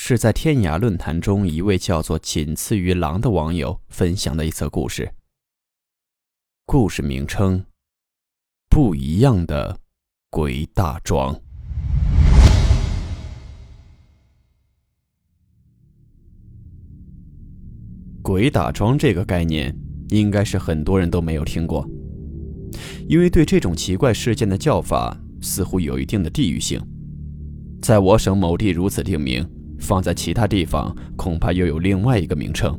是在天涯论坛中，一位叫做“仅次于狼”的网友分享的一则故事。故事名称：不一样的鬼大庄。鬼打桩这个概念，应该是很多人都没有听过，因为对这种奇怪事件的叫法似乎有一定的地域性，在我省某地如此定名。放在其他地方，恐怕又有另外一个名称。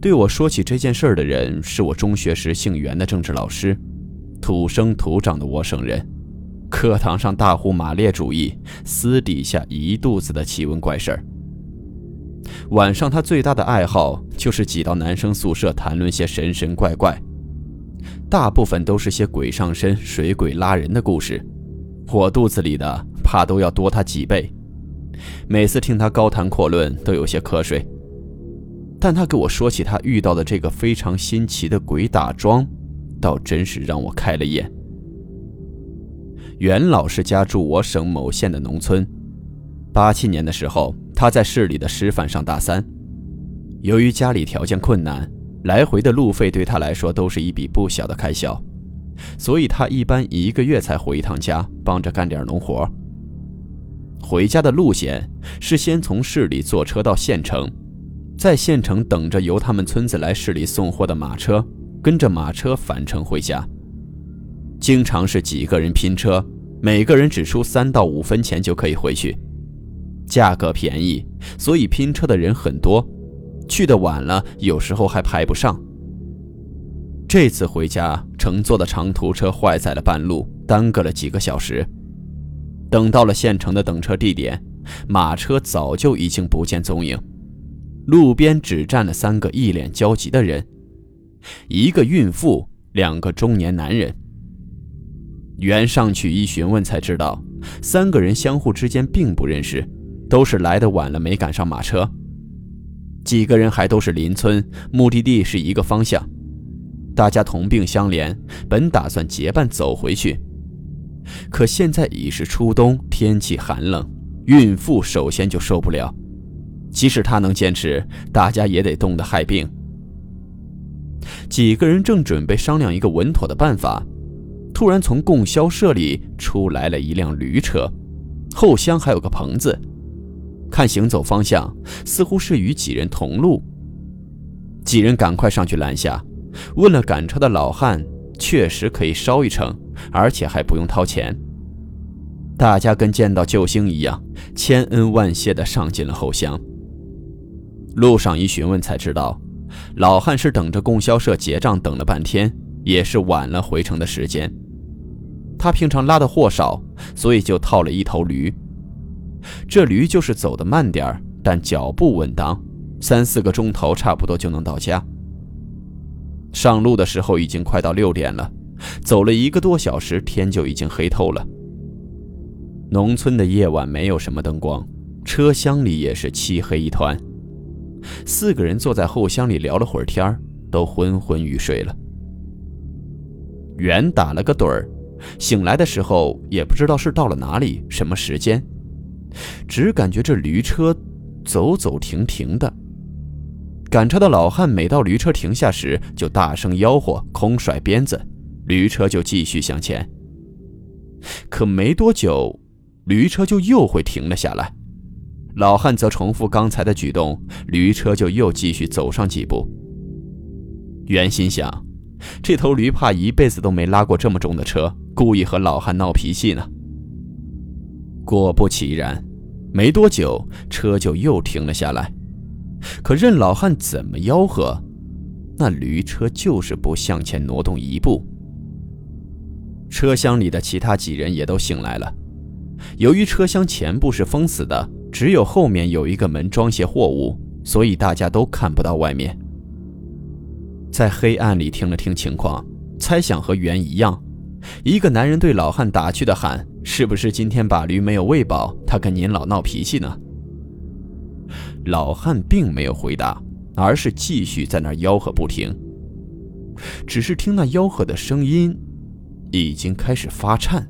对我说起这件事儿的人，是我中学时姓袁的政治老师，土生土长的我省人，课堂上大呼马列主义，私底下一肚子的奇闻怪事儿。晚上他最大的爱好就是挤到男生宿舍谈论些神神怪怪，大部分都是些鬼上身、水鬼拉人的故事，我肚子里的怕都要多他几倍。每次听他高谈阔论，都有些瞌睡。但他给我说起他遇到的这个非常新奇的鬼打桩，倒真是让我开了眼。袁老师家住我省某县的农村。八七年的时候，他在市里的师范上大三。由于家里条件困难，来回的路费对他来说都是一笔不小的开销，所以他一般一个月才回一趟家，帮着干点农活。回家的路线是先从市里坐车到县城，在县城等着由他们村子来市里送货的马车，跟着马车返程回家。经常是几个人拼车，每个人只出三到五分钱就可以回去，价格便宜，所以拼车的人很多。去的晚了，有时候还排不上。这次回家乘坐的长途车坏在了半路，耽搁了几个小时。等到了县城的等车地点，马车早就已经不见踪影，路边只站了三个一脸焦急的人，一个孕妇，两个中年男人。袁上去一询问才知道，三个人相互之间并不认识，都是来的晚了没赶上马车。几个人还都是邻村，目的地是一个方向，大家同病相怜，本打算结伴走回去。可现在已是初冬，天气寒冷，孕妇首先就受不了。即使她能坚持，大家也得冻得害病。几个人正准备商量一个稳妥的办法，突然从供销社里出来了一辆驴车，后厢还有个棚子。看行走方向，似乎是与几人同路。几人赶快上去拦下，问了赶车的老汉。确实可以捎一程，而且还不用掏钱。大家跟见到救星一样，千恩万谢的上进了后厢。路上一询问才知道，老汉是等着供销社结账等了半天，也是晚了回城的时间。他平常拉的货少，所以就套了一头驴。这驴就是走得慢点儿，但脚步稳当，三四个钟头差不多就能到家。上路的时候已经快到六点了，走了一个多小时，天就已经黑透了。农村的夜晚没有什么灯光，车厢里也是漆黑一团。四个人坐在后厢里聊了会儿天都昏昏欲睡了。袁打了个盹儿，醒来的时候也不知道是到了哪里，什么时间，只感觉这驴车走走停停的。赶车的老汉每到驴车停下时，就大声吆喝，空甩鞭子，驴车就继续向前。可没多久，驴车就又会停了下来，老汉则重复刚才的举动，驴车就又继续走上几步。袁心想，这头驴怕一辈子都没拉过这么重的车，故意和老汉闹脾气呢。果不其然，没多久，车就又停了下来。可任老汉怎么吆喝，那驴车就是不向前挪动一步。车厢里的其他几人也都醒来了。由于车厢前部是封死的，只有后面有一个门装卸货物，所以大家都看不到外面。在黑暗里听了听情况，猜想和原一样，一个男人对老汉打趣的喊：“是不是今天把驴没有喂饱，他跟您老闹脾气呢？”老汉并没有回答，而是继续在那吆喝不停。只是听那吆喝的声音，已经开始发颤，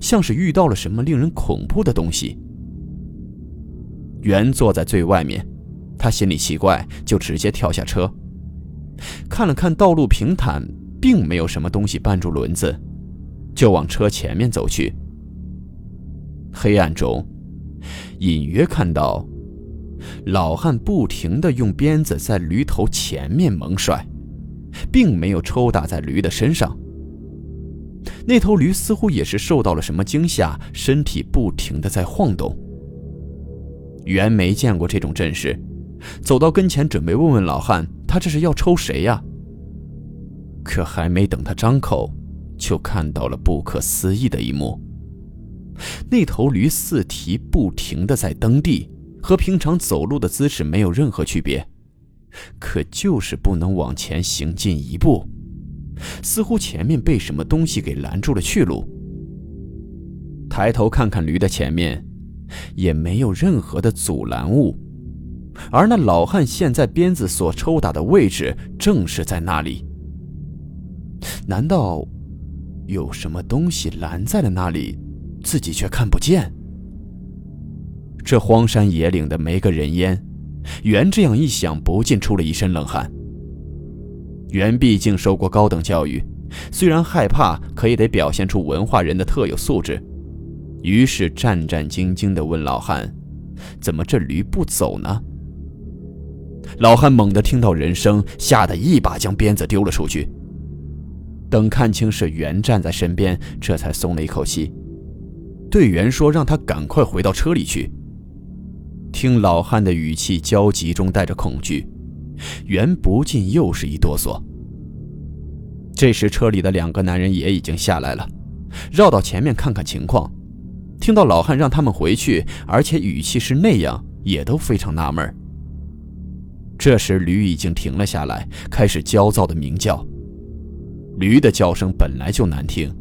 像是遇到了什么令人恐怖的东西。原坐在最外面，他心里奇怪，就直接跳下车，看了看道路平坦，并没有什么东西绊住轮子，就往车前面走去。黑暗中，隐约看到老汉不停地用鞭子在驴头前面猛甩。并没有抽打在驴的身上。那头驴似乎也是受到了什么惊吓，身体不停的在晃动。袁没见过这种阵势，走到跟前准备问问老汉，他这是要抽谁呀？可还没等他张口，就看到了不可思议的一幕：那头驴四蹄不停的在蹬地，和平常走路的姿势没有任何区别。可就是不能往前行进一步，似乎前面被什么东西给拦住了去路。抬头看看驴的前面，也没有任何的阻拦物，而那老汉现在鞭子所抽打的位置正是在那里。难道有什么东西拦在了那里，自己却看不见？这荒山野岭的没个人烟。袁这样一想，不禁出了一身冷汗。袁毕竟受过高等教育，虽然害怕，可也得表现出文化人的特有素质。于是战战兢兢地问老汉：“怎么这驴不走呢？”老汉猛地听到人声，吓得一把将鞭子丢了出去。等看清是袁站在身边，这才松了一口气，对袁说：“让他赶快回到车里去。”听老汉的语气焦急中带着恐惧，袁不禁又是一哆嗦。这时车里的两个男人也已经下来了，绕到前面看看情况。听到老汉让他们回去，而且语气是那样，也都非常纳闷。这时驴已经停了下来，开始焦躁的鸣叫。驴的叫声本来就难听，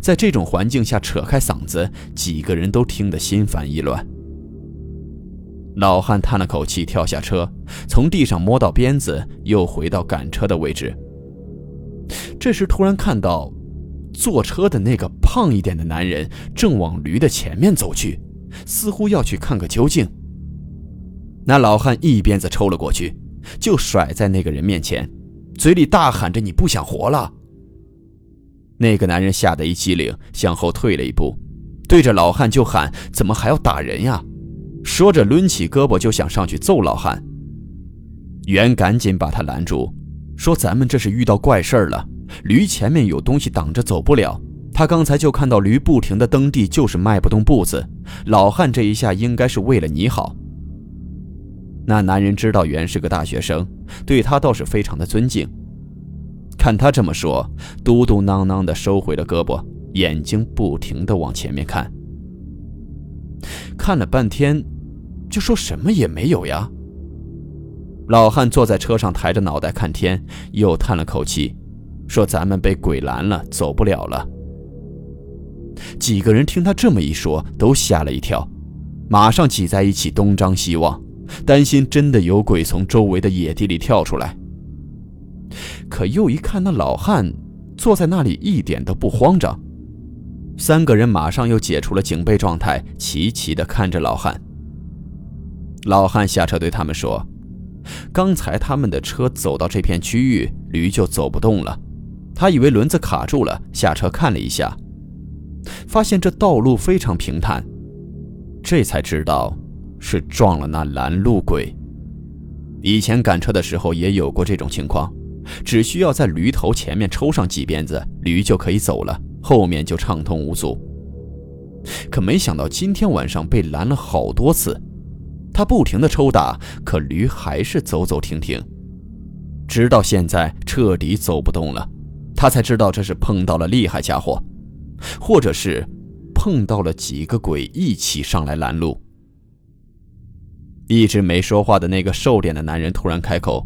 在这种环境下扯开嗓子，几个人都听得心烦意乱。老汉叹了口气，跳下车，从地上摸到鞭子，又回到赶车的位置。这时突然看到，坐车的那个胖一点的男人正往驴的前面走去，似乎要去看个究竟。那老汉一鞭子抽了过去，就甩在那个人面前，嘴里大喊着：“你不想活了！”那个男人吓得一激灵，向后退了一步，对着老汉就喊：“怎么还要打人呀？”说着，抡起胳膊就想上去揍老汉。袁赶紧把他拦住，说：“咱们这是遇到怪事儿了，驴前面有东西挡着，走不了。他刚才就看到驴不停的蹬地，就是迈不动步子。老汉这一下应该是为了你好。”那男人知道袁是个大学生，对他倒是非常的尊敬。看他这么说，嘟嘟囔囔的收回了胳膊，眼睛不停的往前面看，看了半天。就说什么也没有呀。老汉坐在车上，抬着脑袋看天，又叹了口气，说：“咱们被鬼拦了，走不了了。”几个人听他这么一说，都吓了一跳，马上挤在一起东张西望，担心真的有鬼从周围的野地里跳出来。可又一看那老汉坐在那里，一点都不慌张。三个人马上又解除了警备状态，齐齐地看着老汉。老汉下车对他们说：“刚才他们的车走到这片区域，驴就走不动了。他以为轮子卡住了，下车看了一下，发现这道路非常平坦，这才知道是撞了那拦路鬼。以前赶车的时候也有过这种情况，只需要在驴头前面抽上几鞭子，驴就可以走了，后面就畅通无阻。可没想到今天晚上被拦了好多次。”他不停的抽打，可驴还是走走停停，直到现在彻底走不动了，他才知道这是碰到了厉害家伙，或者是碰到了几个鬼一起上来拦路。一直没说话的那个瘦脸的男人突然开口，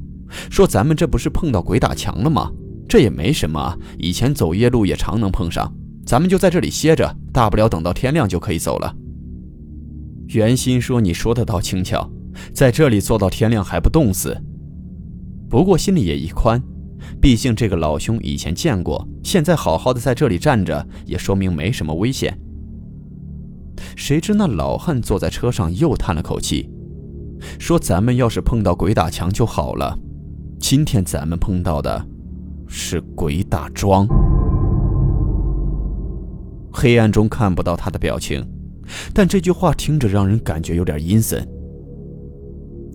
说咱们这不是碰到鬼打墙了吗？这也没什么，以前走夜路也常能碰上，咱们就在这里歇着，大不了等到天亮就可以走了。袁心说：“你说的倒轻巧，在这里坐到天亮还不冻死。”不过心里也一宽，毕竟这个老兄以前见过，现在好好的在这里站着，也说明没什么危险。谁知那老汉坐在车上又叹了口气，说：“咱们要是碰到鬼打墙就好了，今天咱们碰到的是鬼打桩。”黑暗中看不到他的表情，但这句话听着让人感觉有点阴森。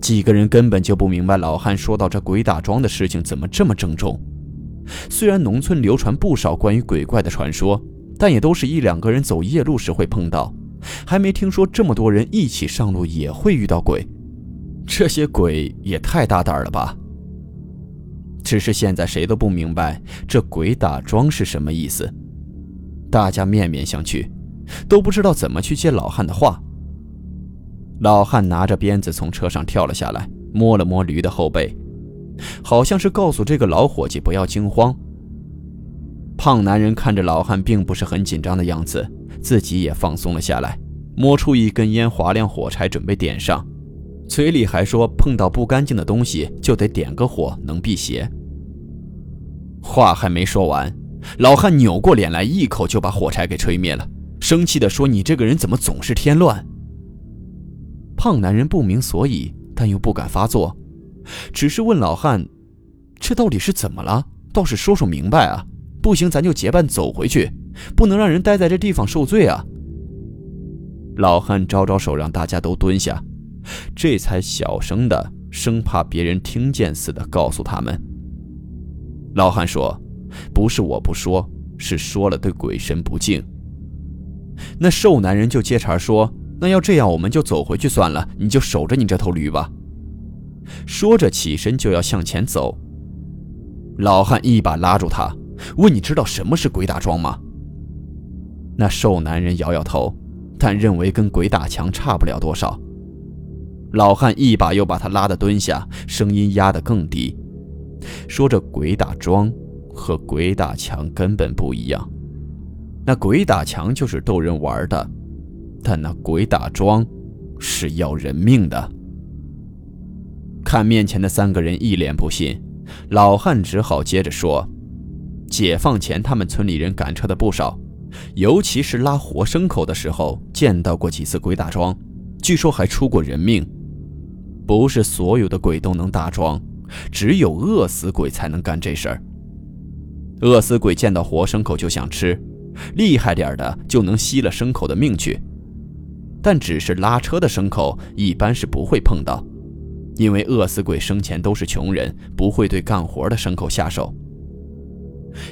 几个人根本就不明白老汉说到这鬼打桩的事情怎么这么郑重。虽然农村流传不少关于鬼怪的传说，但也都是一两个人走夜路时会碰到，还没听说这么多人一起上路也会遇到鬼。这些鬼也太大胆了吧！只是现在谁都不明白这鬼打桩是什么意思，大家面面相觑，都不知道怎么去接老汉的话。老汉拿着鞭子从车上跳了下来，摸了摸驴的后背，好像是告诉这个老伙计不要惊慌。胖男人看着老汉并不是很紧张的样子，自己也放松了下来，摸出一根烟，划亮火柴准备点上，嘴里还说碰到不干净的东西就得点个火，能辟邪。话还没说完，老汉扭过脸来，一口就把火柴给吹灭了，生气地说：“你这个人怎么总是添乱？”胖男人不明所以，但又不敢发作，只是问老汉：“这到底是怎么了？倒是说说明白啊！不行，咱就结伴走回去，不能让人待在这地方受罪啊！”老汉招招手，让大家都蹲下，这才小声的，生怕别人听见似的告诉他们。老汉说：“不是我不说，是说了对鬼神不敬。”那瘦男人就接茬说。那要这样，我们就走回去算了。你就守着你这头驴吧。说着起身就要向前走，老汉一把拉住他，问：“你知道什么是鬼打桩吗？”那瘦男人摇摇头，但认为跟鬼打墙差不了多少。老汉一把又把他拉得蹲下，声音压得更低，说：“这鬼打桩和鬼打墙根本不一样。那鬼打墙就是逗人玩的。”但那鬼打桩是要人命的。看面前的三个人一脸不信，老汉只好接着说：“解放前，他们村里人赶车的不少，尤其是拉活牲口的时候，见到过几次鬼打桩，据说还出过人命。不是所有的鬼都能打桩，只有饿死鬼才能干这事儿。饿死鬼见到活牲口就想吃，厉害点的就能吸了牲口的命去。”但只是拉车的牲口，一般是不会碰到，因为饿死鬼生前都是穷人，不会对干活的牲口下手。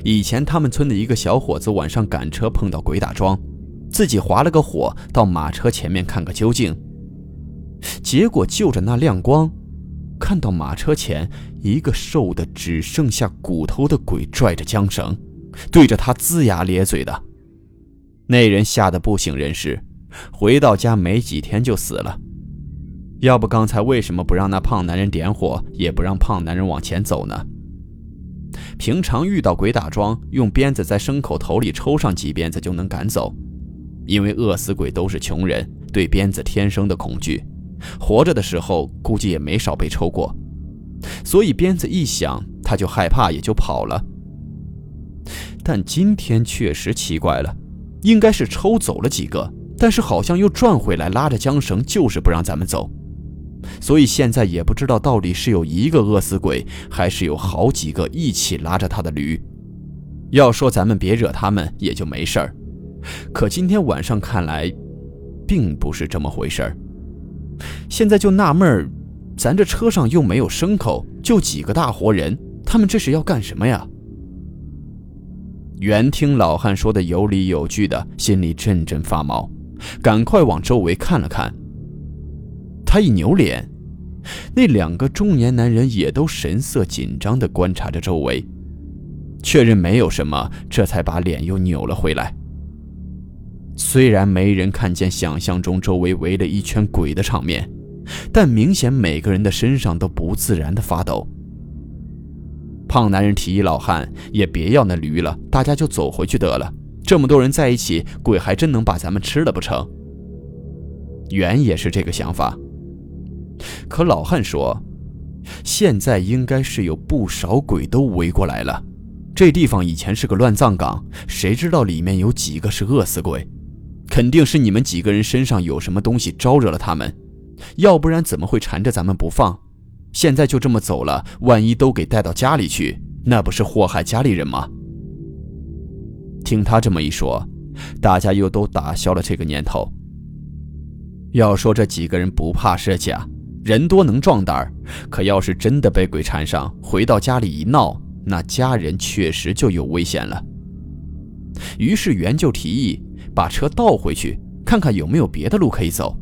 以前他们村的一个小伙子晚上赶车碰到鬼打桩，自己划了个火到马车前面看个究竟，结果就着那亮光，看到马车前一个瘦的只剩下骨头的鬼拽着缰绳，对着他龇牙咧嘴的，那人吓得不省人事。回到家没几天就死了，要不刚才为什么不让那胖男人点火，也不让胖男人往前走呢？平常遇到鬼打桩，用鞭子在牲口头里抽上几鞭子就能赶走，因为饿死鬼都是穷人，对鞭子天生的恐惧，活着的时候估计也没少被抽过，所以鞭子一响他就害怕，也就跑了。但今天确实奇怪了，应该是抽走了几个。但是好像又转回来，拉着缰绳，就是不让咱们走。所以现在也不知道到底是有一个饿死鬼，还是有好几个一起拉着他的驴。要说咱们别惹他们，也就没事儿。可今天晚上看来，并不是这么回事儿。现在就纳闷儿，咱这车上又没有牲口，就几个大活人，他们这是要干什么呀？原听老汉说的有理有据的，心里阵阵发毛。赶快往周围看了看，他一扭脸，那两个中年男人也都神色紧张地观察着周围，确认没有什么，这才把脸又扭了回来。虽然没人看见想象中周围围了一圈鬼的场面，但明显每个人的身上都不自然地发抖，胖男人提议老汉也别要那驴了，大家就走回去得了。这么多人在一起，鬼还真能把咱们吃了不成？原也是这个想法。可老汉说，现在应该是有不少鬼都围过来了。这地方以前是个乱葬岗，谁知道里面有几个是饿死鬼？肯定是你们几个人身上有什么东西招惹了他们，要不然怎么会缠着咱们不放？现在就这么走了，万一都给带到家里去，那不是祸害家里人吗？听他这么一说，大家又都打消了这个念头。要说这几个人不怕是假，人多能壮胆儿，可要是真的被鬼缠上，回到家里一闹。那家人确实就有危险了。于是袁就提议把车倒回去，看看有没有别的路可以走。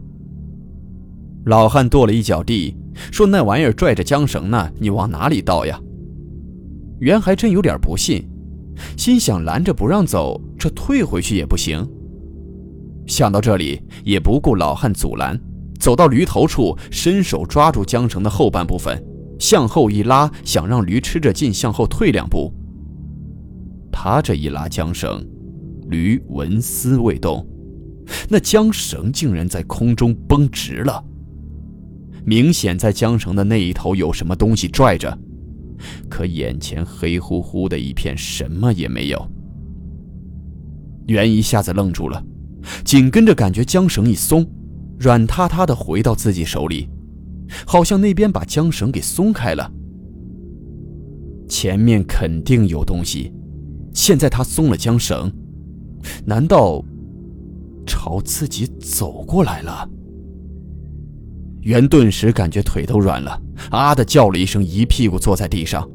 老汉跺了一脚地，说：“那玩意儿拽着缰绳呢，你往哪里倒呀？”袁还真有点不信，心想拦着不让走，这退回去也不行。想到这里，也不顾老汉阻拦，走到驴头处，伸手抓住缰绳的后半部分。向后一拉，想让驴吃着劲向后退两步。他这一拉缰绳，驴纹丝未动，那缰绳竟然在空中绷直了。明显在缰绳的那一头有什么东西拽着，可眼前黑乎乎的一片，什么也没有。袁一下子愣住了，紧跟着感觉缰绳一松，软塌塌的回到自己手里。好像那边把缰绳给松开了，前面肯定有东西。现在他松了缰绳，难道朝自己走过来了？袁顿时感觉腿都软了，啊的叫了一声，一屁股坐在地上。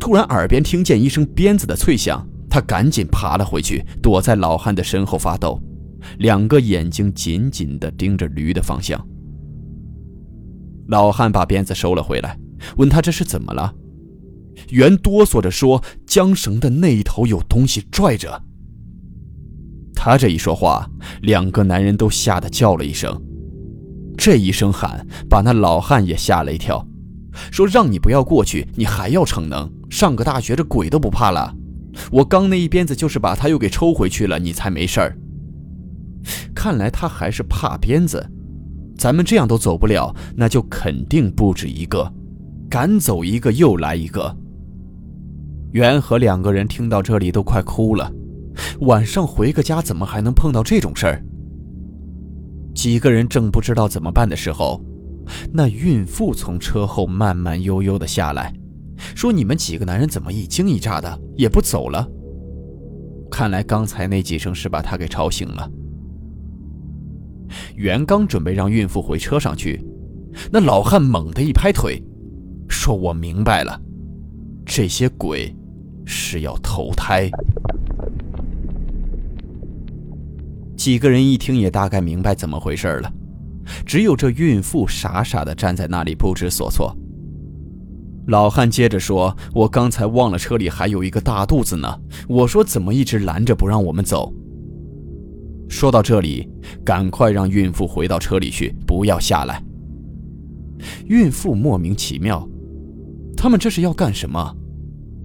突然耳边听见一声鞭子的脆响，他赶紧爬了回去，躲在老汉的身后发抖，两个眼睛紧紧地盯着驴的方向。老汉把鞭子收了回来，问他这是怎么了。袁哆嗦着说：“缰绳的那一头有东西拽着。”他这一说话，两个男人都吓得叫了一声。这一声喊把那老汉也吓了一跳，说：“让你不要过去，你还要逞能？上个大学这鬼都不怕了？我刚那一鞭子就是把他又给抽回去了，你才没事儿。看来他还是怕鞭子。”咱们这样都走不了，那就肯定不止一个，赶走一个又来一个。袁和两个人听到这里都快哭了，晚上回个家怎么还能碰到这种事儿？几个人正不知道怎么办的时候，那孕妇从车后慢慢悠悠的下来，说：“你们几个男人怎么一惊一乍的，也不走了？看来刚才那几声是把他给吵醒了。”袁刚准备让孕妇回车上去，那老汉猛地一拍腿，说：“我明白了，这些鬼是要投胎。”几个人一听也大概明白怎么回事了，只有这孕妇傻傻的站在那里不知所措。老汉接着说：“我刚才忘了车里还有一个大肚子呢，我说怎么一直拦着不让我们走。”说到这里，赶快让孕妇回到车里去，不要下来。孕妇莫名其妙，他们这是要干什么？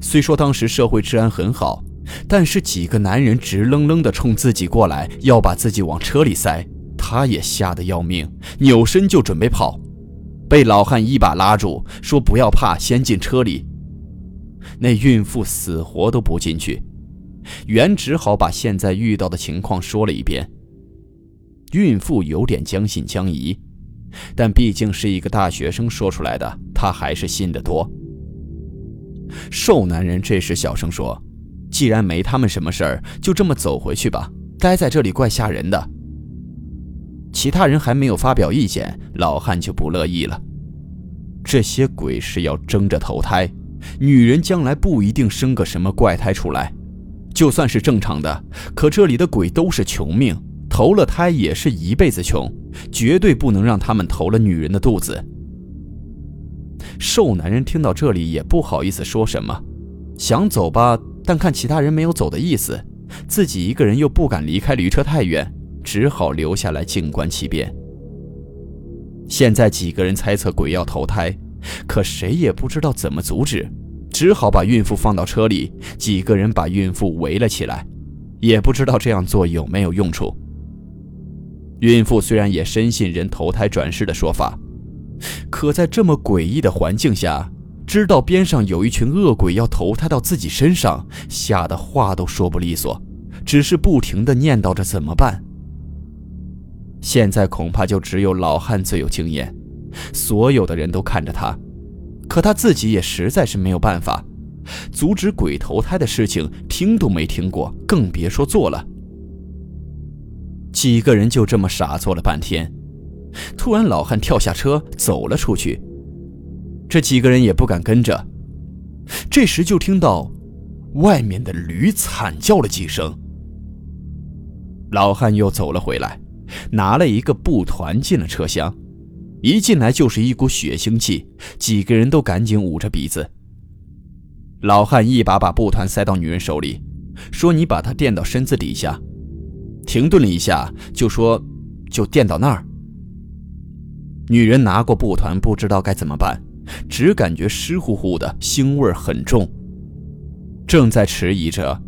虽说当时社会治安很好，但是几个男人直愣愣地冲自己过来，要把自己往车里塞，他也吓得要命，扭身就准备跑，被老汉一把拉住，说：“不要怕，先进车里。”那孕妇死活都不进去。袁只好把现在遇到的情况说了一遍。孕妇有点将信将疑，但毕竟是一个大学生说出来的，她还是信得多。瘦男人这时小声说：“既然没他们什么事儿，就这么走回去吧。待在这里怪吓人的。”其他人还没有发表意见，老汉就不乐意了。这些鬼是要争着投胎，女人将来不一定生个什么怪胎出来。就算是正常的，可这里的鬼都是穷命，投了胎也是一辈子穷，绝对不能让他们投了女人的肚子。瘦男人听到这里也不好意思说什么，想走吧，但看其他人没有走的意思，自己一个人又不敢离开驴车太远，只好留下来静观其变。现在几个人猜测鬼要投胎，可谁也不知道怎么阻止。只好把孕妇放到车里，几个人把孕妇围了起来，也不知道这样做有没有用处。孕妇虽然也深信人投胎转世的说法，可在这么诡异的环境下，知道边上有一群恶鬼要投胎到自己身上，吓得话都说不利索，只是不停地念叨着怎么办。现在恐怕就只有老汉最有经验，所有的人都看着他，可他自己也实在是没有办法，阻止鬼投胎的事情听都没听过，更别说做了。几个人就这么傻坐了半天，突然老汉跳下车走了出去。这几个人也不敢跟着。这时就听到外面的驴惨叫了几声。老汉又走了回来，拿了一个布团进了车厢。一进来就是一股血腥气，几个人都赶紧捂着鼻子。老汉一把把布团塞到女人手里，说：“你把它垫到身子底下。”停顿了一下，就说：“就垫到那儿。”女人拿过布团，不知道该怎么办，只感觉湿乎乎的，腥味很重。正在迟疑着，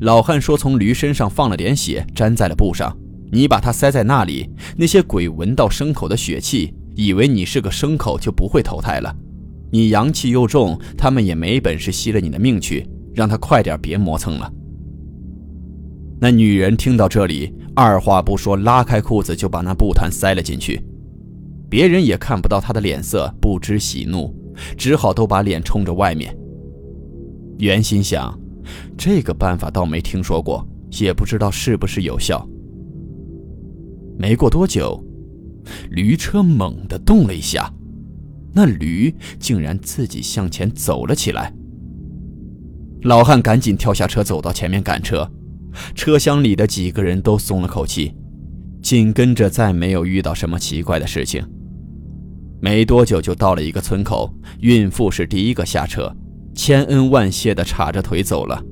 老汉说：“从驴身上放了点血，粘在了布上，你把它塞在那里。那些鬼闻到牲口的血气，以为你是个牲口，就不会投胎了。你阳气又重，他们也没本事吸了你的命去。让他快点，别磨蹭了。”那女人听到这里，二话不说，拉开裤子就把那布团塞了进去。别人也看不到他的脸色，不知喜怒，只好都把脸冲着外面。袁心想，这个办法倒没听说过，也不知道是不是有效。没过多久，驴车猛地动了一下，那驴竟然自己向前走了起来。老汉赶紧跳下车，走到前面赶车。车厢里的几个人都松了口气，紧跟着再没有遇到什么奇怪的事情。没多久就到了一个村口，孕妇是第一个下车，千恩万谢地叉着腿走了。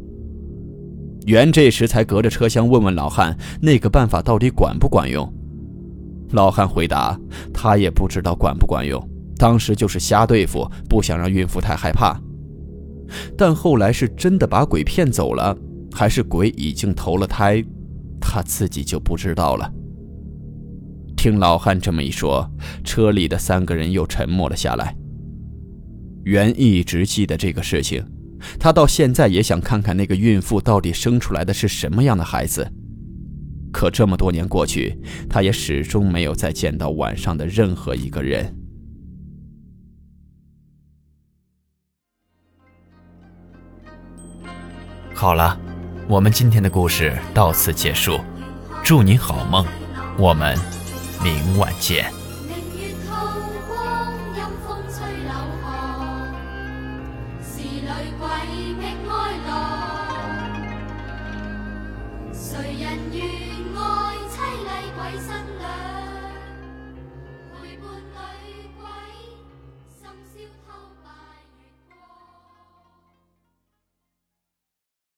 袁这时才隔着车厢问问老汉：“那个办法到底管不管用？”老汉回答：“他也不知道管不管用，当时就是瞎对付，不想让孕妇太害怕。但后来是真的把鬼骗走了。”还是鬼已经投了胎，他自己就不知道了。听老汉这么一说，车里的三个人又沉默了下来。袁一直记得这个事情，他到现在也想看看那个孕妇到底生出来的是什么样的孩子。可这么多年过去，他也始终没有再见到晚上的任何一个人。好了。我们今天的故事到此结束，祝您好梦，我们明晚见。